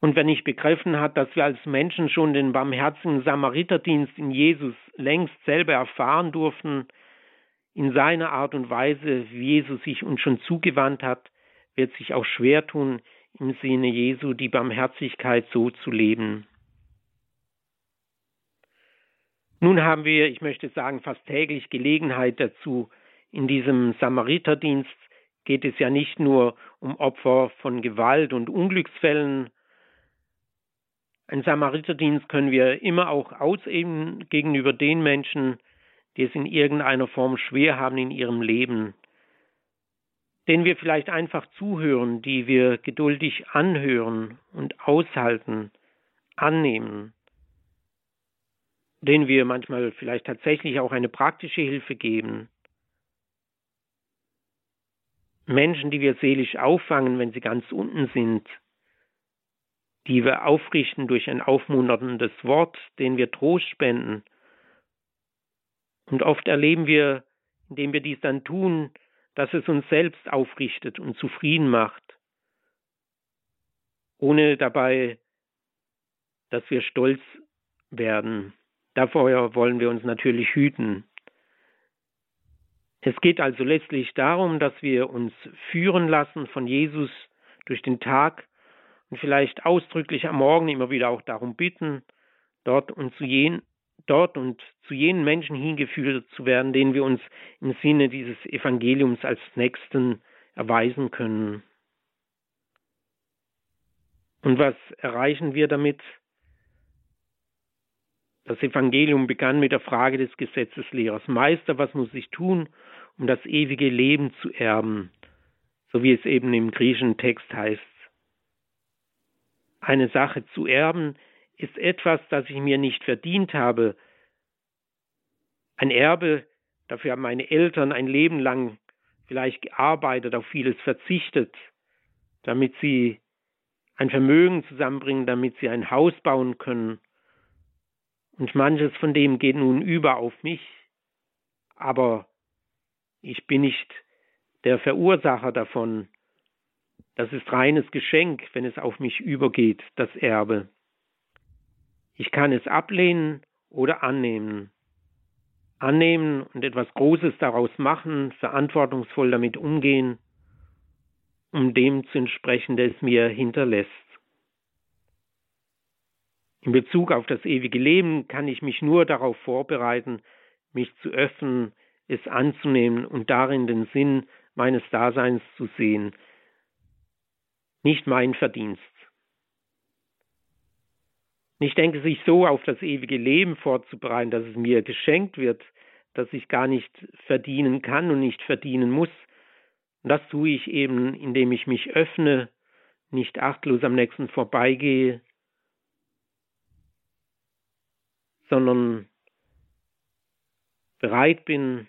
Und wenn ich begriffen hat, dass wir als Menschen schon den barmherzigen Samariterdienst in Jesus längst selber erfahren durften, in seiner Art und Weise, wie Jesus sich uns schon zugewandt hat, wird sich auch schwer tun, im Sinne Jesu die Barmherzigkeit so zu leben. Nun haben wir, ich möchte sagen, fast täglich Gelegenheit dazu. In diesem Samariterdienst geht es ja nicht nur um Opfer von Gewalt und Unglücksfällen. Ein Samariterdienst können wir immer auch ausüben gegenüber den Menschen, die es in irgendeiner Form schwer haben in ihrem Leben, denen wir vielleicht einfach zuhören, die wir geduldig anhören und aushalten, annehmen denen wir manchmal vielleicht tatsächlich auch eine praktische Hilfe geben. Menschen, die wir seelisch auffangen, wenn sie ganz unten sind, die wir aufrichten durch ein aufmunterndes Wort, den wir Trost spenden. Und oft erleben wir, indem wir dies dann tun, dass es uns selbst aufrichtet und zufrieden macht, ohne dabei, dass wir stolz werden. Davor wollen wir uns natürlich hüten. Es geht also letztlich darum, dass wir uns führen lassen von Jesus durch den Tag und vielleicht ausdrücklich am Morgen immer wieder auch darum bitten, dort und zu jenen, dort und zu jenen Menschen hingeführt zu werden, denen wir uns im Sinne dieses Evangeliums als Nächsten erweisen können. Und was erreichen wir damit? Das Evangelium begann mit der Frage des Gesetzeslehrers. Meister, was muss ich tun, um das ewige Leben zu erben? So wie es eben im griechischen Text heißt. Eine Sache zu erben ist etwas, das ich mir nicht verdient habe. Ein Erbe, dafür haben meine Eltern ein Leben lang vielleicht gearbeitet, auf vieles verzichtet, damit sie ein Vermögen zusammenbringen, damit sie ein Haus bauen können und manches von dem geht nun über auf mich, aber ich bin nicht der Verursacher davon. Das ist reines Geschenk, wenn es auf mich übergeht, das Erbe. Ich kann es ablehnen oder annehmen. Annehmen und etwas Großes daraus machen, verantwortungsvoll damit umgehen, um dem zu entsprechen, der es mir hinterlässt. In Bezug auf das ewige Leben kann ich mich nur darauf vorbereiten, mich zu öffnen, es anzunehmen und darin den Sinn meines Daseins zu sehen, nicht mein Verdienst. Ich denke, sich so auf das ewige Leben vorzubereiten, dass es mir geschenkt wird, dass ich gar nicht verdienen kann und nicht verdienen muss, das tue ich eben, indem ich mich öffne, nicht achtlos am nächsten vorbeigehe, sondern bereit bin,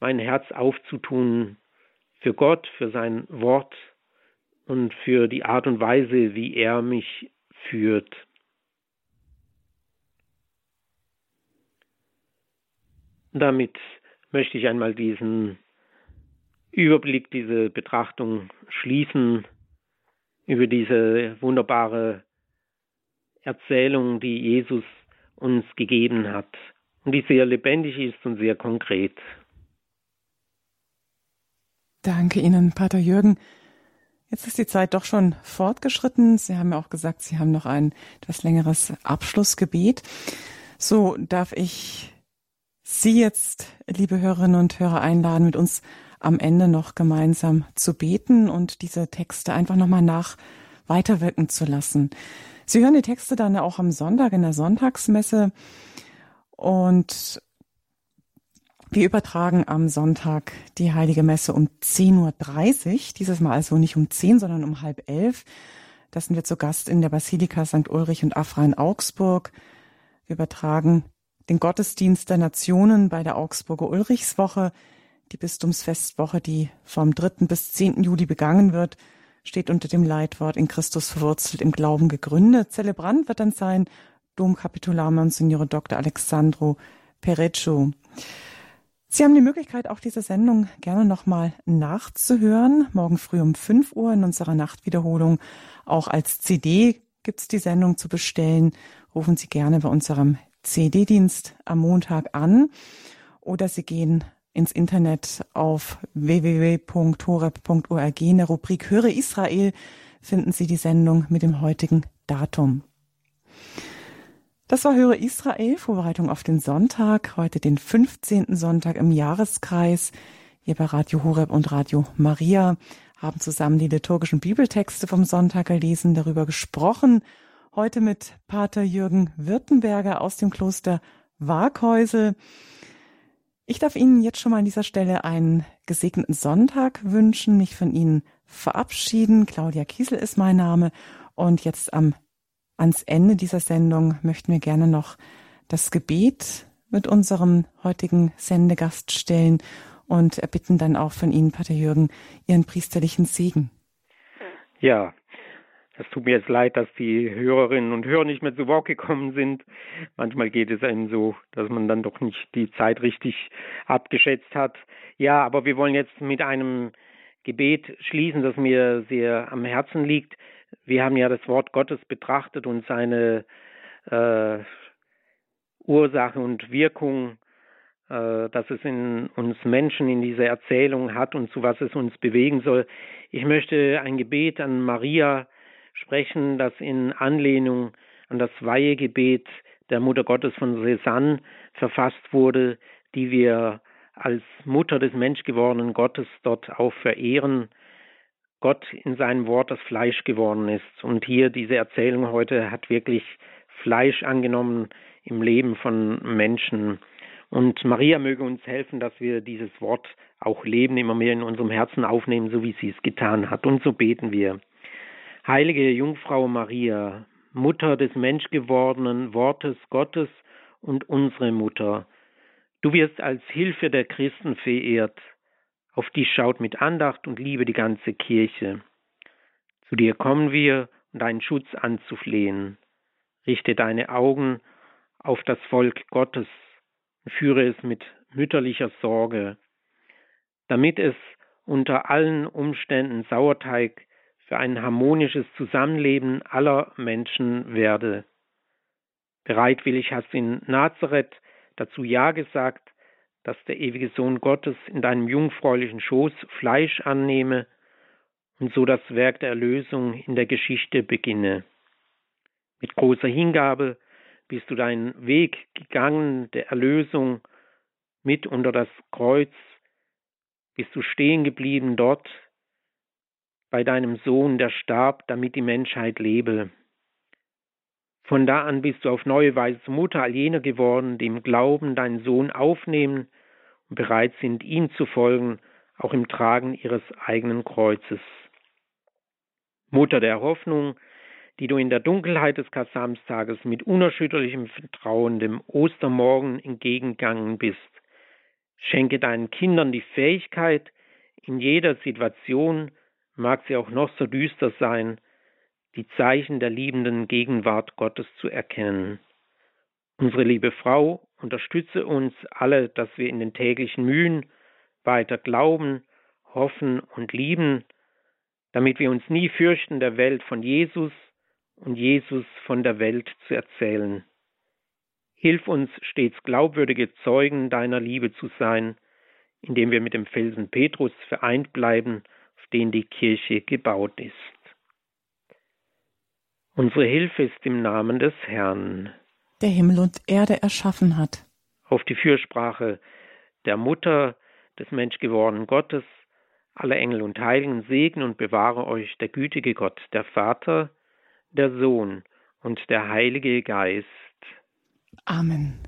mein Herz aufzutun für Gott, für sein Wort und für die Art und Weise, wie er mich führt. Damit möchte ich einmal diesen Überblick, diese Betrachtung schließen über diese wunderbare Erzählung, die Jesus uns gegeben hat und die sehr lebendig ist und sehr konkret. Danke Ihnen, Pater Jürgen. Jetzt ist die Zeit doch schon fortgeschritten. Sie haben ja auch gesagt, Sie haben noch ein etwas längeres Abschlussgebet. So darf ich Sie jetzt, liebe Hörerinnen und Hörer, einladen, mit uns am Ende noch gemeinsam zu beten und diese Texte einfach nochmal nach weiterwirken zu lassen. Sie hören die Texte dann auch am Sonntag in der Sonntagsmesse und wir übertragen am Sonntag die Heilige Messe um 10.30 Uhr. Dieses Mal also nicht um 10, sondern um halb elf. Das sind wir zu Gast in der Basilika St. Ulrich und Afra in Augsburg. Wir übertragen den Gottesdienst der Nationen bei der Augsburger Ulrichswoche, die Bistumsfestwoche, die vom 3. bis 10. Juli begangen wird steht unter dem Leitwort in Christus verwurzelt im Glauben gegründet. Zelebrant wird dann sein Domkapitular Monsignore Dr. Alexandro Pereccio. Sie haben die Möglichkeit, auch diese Sendung gerne nochmal nachzuhören. Morgen früh um 5 Uhr in unserer Nachtwiederholung. Auch als CD gibt es die Sendung zu bestellen. Rufen Sie gerne bei unserem CD-Dienst am Montag an oder Sie gehen ins Internet auf www.horeb.org. In der Rubrik Höre Israel finden Sie die Sendung mit dem heutigen Datum. Das war Höre Israel, Vorbereitung auf den Sonntag, heute den 15. Sonntag im Jahreskreis. Hier bei Radio Horeb und Radio Maria haben zusammen die liturgischen Bibeltexte vom Sonntag gelesen, darüber gesprochen. Heute mit Pater Jürgen Württemberger aus dem Kloster Waghäusel. Ich darf Ihnen jetzt schon mal an dieser Stelle einen gesegneten Sonntag wünschen, mich von Ihnen verabschieden. Claudia Kiesel ist mein Name und jetzt am ans Ende dieser Sendung möchten wir gerne noch das Gebet mit unserem heutigen Sendegast stellen und erbitten dann auch von Ihnen, Pater Jürgen, Ihren priesterlichen Segen. Ja, Es tut mir jetzt leid, dass die Hörerinnen und Hörer nicht mehr zu Wort gekommen sind. Manchmal geht es einem so, dass man dann doch nicht die Zeit richtig abgeschätzt hat. Ja, aber wir wollen jetzt mit einem Gebet schließen, das mir sehr am Herzen liegt. Wir haben ja das Wort Gottes betrachtet und seine äh, Ursache und Wirkung, äh, dass es in uns Menschen in dieser Erzählung hat und zu was es uns bewegen soll. Ich möchte ein Gebet an Maria sprechen, das in Anlehnung an das Weihegebet der Mutter Gottes von Cézanne verfasst wurde, die wir als Mutter des menschgewordenen Gottes dort auch verehren. Gott in seinem Wort das Fleisch geworden ist. Und hier diese Erzählung heute hat wirklich Fleisch angenommen im Leben von Menschen. Und Maria möge uns helfen, dass wir dieses Wort auch leben, immer mehr in unserem Herzen aufnehmen, so wie sie es getan hat. Und so beten wir. Heilige Jungfrau Maria, Mutter des menschgewordenen Wortes Gottes und unsere Mutter, du wirst als Hilfe der Christen verehrt, auf dich schaut mit Andacht und Liebe die ganze Kirche. Zu dir kommen wir, um deinen Schutz anzuflehen. Richte deine Augen auf das Volk Gottes und führe es mit mütterlicher Sorge, damit es unter allen Umständen Sauerteig für ein harmonisches Zusammenleben aller Menschen werde. Bereitwillig hast du in Nazareth dazu Ja gesagt, dass der ewige Sohn Gottes in deinem jungfräulichen Schoß Fleisch annehme und so das Werk der Erlösung in der Geschichte beginne. Mit großer Hingabe bist du deinen Weg gegangen der Erlösung mit unter das Kreuz, bist du stehen geblieben dort, bei deinem Sohn, der starb, damit die Menschheit lebe. Von da an bist du auf neue Weise zur Mutter all jener geworden, die im Glauben deinen Sohn aufnehmen und bereit sind, ihm zu folgen, auch im Tragen ihres eigenen Kreuzes. Mutter der Hoffnung, die du in der Dunkelheit des Kasamstages mit unerschütterlichem Vertrauen dem Ostermorgen entgegengegangen bist, schenke deinen Kindern die Fähigkeit, in jeder Situation mag sie auch noch so düster sein, die Zeichen der liebenden Gegenwart Gottes zu erkennen. Unsere liebe Frau unterstütze uns alle, dass wir in den täglichen Mühen weiter glauben, hoffen und lieben, damit wir uns nie fürchten, der Welt von Jesus und Jesus von der Welt zu erzählen. Hilf uns stets glaubwürdige Zeugen deiner Liebe zu sein, indem wir mit dem Felsen Petrus vereint bleiben den die Kirche gebaut ist. Unsere Hilfe ist im Namen des Herrn, der Himmel und Erde erschaffen hat. Auf die Fürsprache der Mutter des menschgewordenen Gottes, alle Engel und Heiligen segne und bewahre euch der gütige Gott, der Vater, der Sohn und der Heilige Geist. Amen.